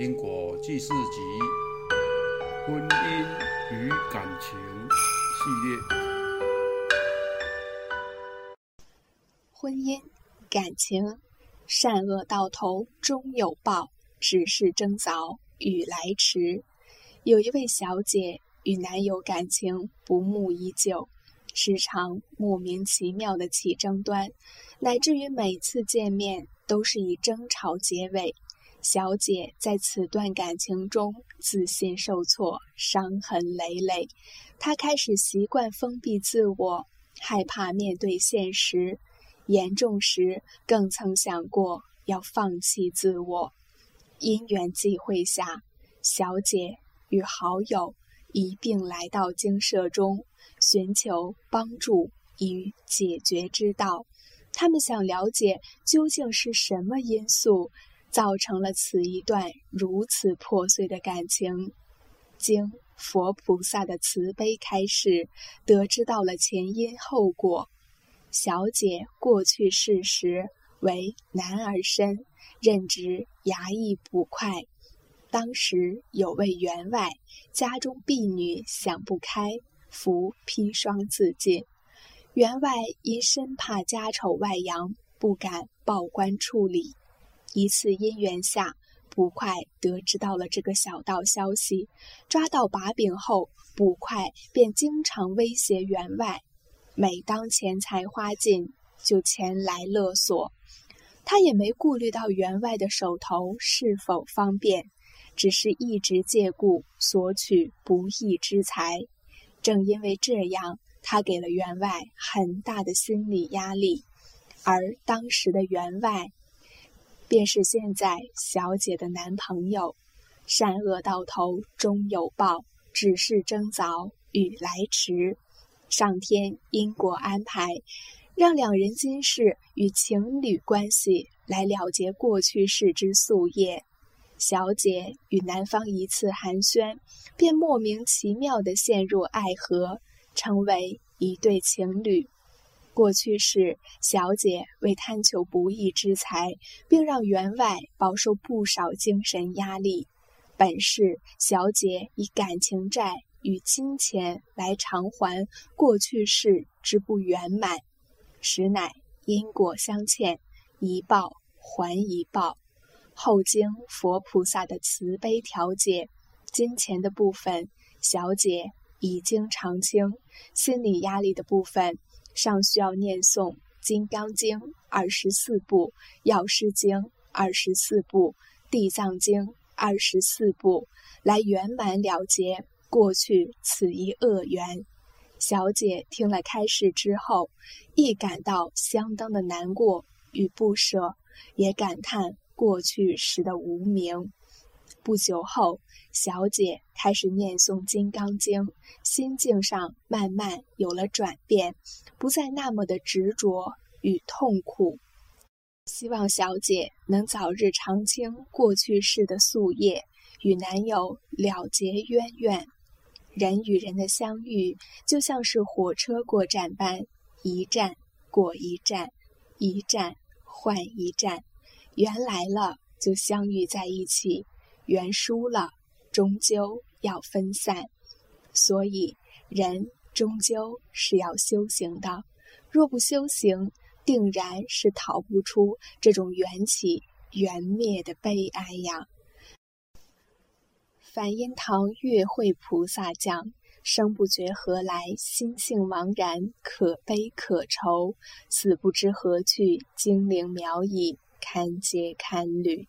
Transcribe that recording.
因果记事集婚姻与感情系列。婚姻、感情，善恶到头终有报，只是争早与来迟。有一位小姐与男友感情不睦已久，时常莫名其妙的起争端，乃至于每次见面都是以争吵结尾。小姐在此段感情中自信受挫，伤痕累累。她开始习惯封闭自我，害怕面对现实，严重时更曾想过要放弃自我。因缘际会下，小姐与好友一并来到精舍中，寻求帮助与解决之道。他们想了解究竟是什么因素。造成了此一段如此破碎的感情，经佛菩萨的慈悲开示，得知到了前因后果。小姐过去世时为男儿身，任职衙役捕快。当时有位员外家中婢女想不开，服砒霜自尽。员外因生怕家丑外扬，不敢报官处理。一次因缘下，捕快得知到了这个小道消息，抓到把柄后，捕快便经常威胁员外，每当钱财花尽，就前来勒索。他也没顾虑到员外的手头是否方便，只是一直借故索取不义之财。正因为这样，他给了员外很大的心理压力，而当时的员外。便是现在小姐的男朋友，善恶到头终有报，只是争早与来迟。上天因果安排，让两人今世与情侣关系来了结过去世之宿业。小姐与男方一次寒暄，便莫名其妙地陷入爱河，成为一对情侣。过去是小姐为贪求不义之财，并让员外饱受不少精神压力。本是小姐以感情债与金钱来偿还过去世之不圆满，实乃因果相欠，一报还一报。后经佛菩萨的慈悲调解，金钱的部分小姐已经偿清，心理压力的部分。尚需要念诵《金刚经》二十四部，《药师经》二十四部，《地藏经》二十四部，来圆满了结过去此一恶缘。小姐听了开示之后，亦感到相当的难过与不舍，也感叹过去时的无名。不久后，小姐开始念诵《金刚经》，心境上慢慢有了转变，不再那么的执着与痛苦。希望小姐能早日偿清过去世的宿业，与男友了结冤怨。人与人的相遇，就像是火车过站般，一站过一站，一站换一站，缘来了就相遇在一起。缘输了，终究要分散，所以人终究是要修行的。若不修行，定然是逃不出这种缘起缘灭的悲哀呀。梵音堂月会菩萨讲：生不觉何来，心性茫然，可悲可愁，死不知何去，精灵渺矣，堪嗟堪虑。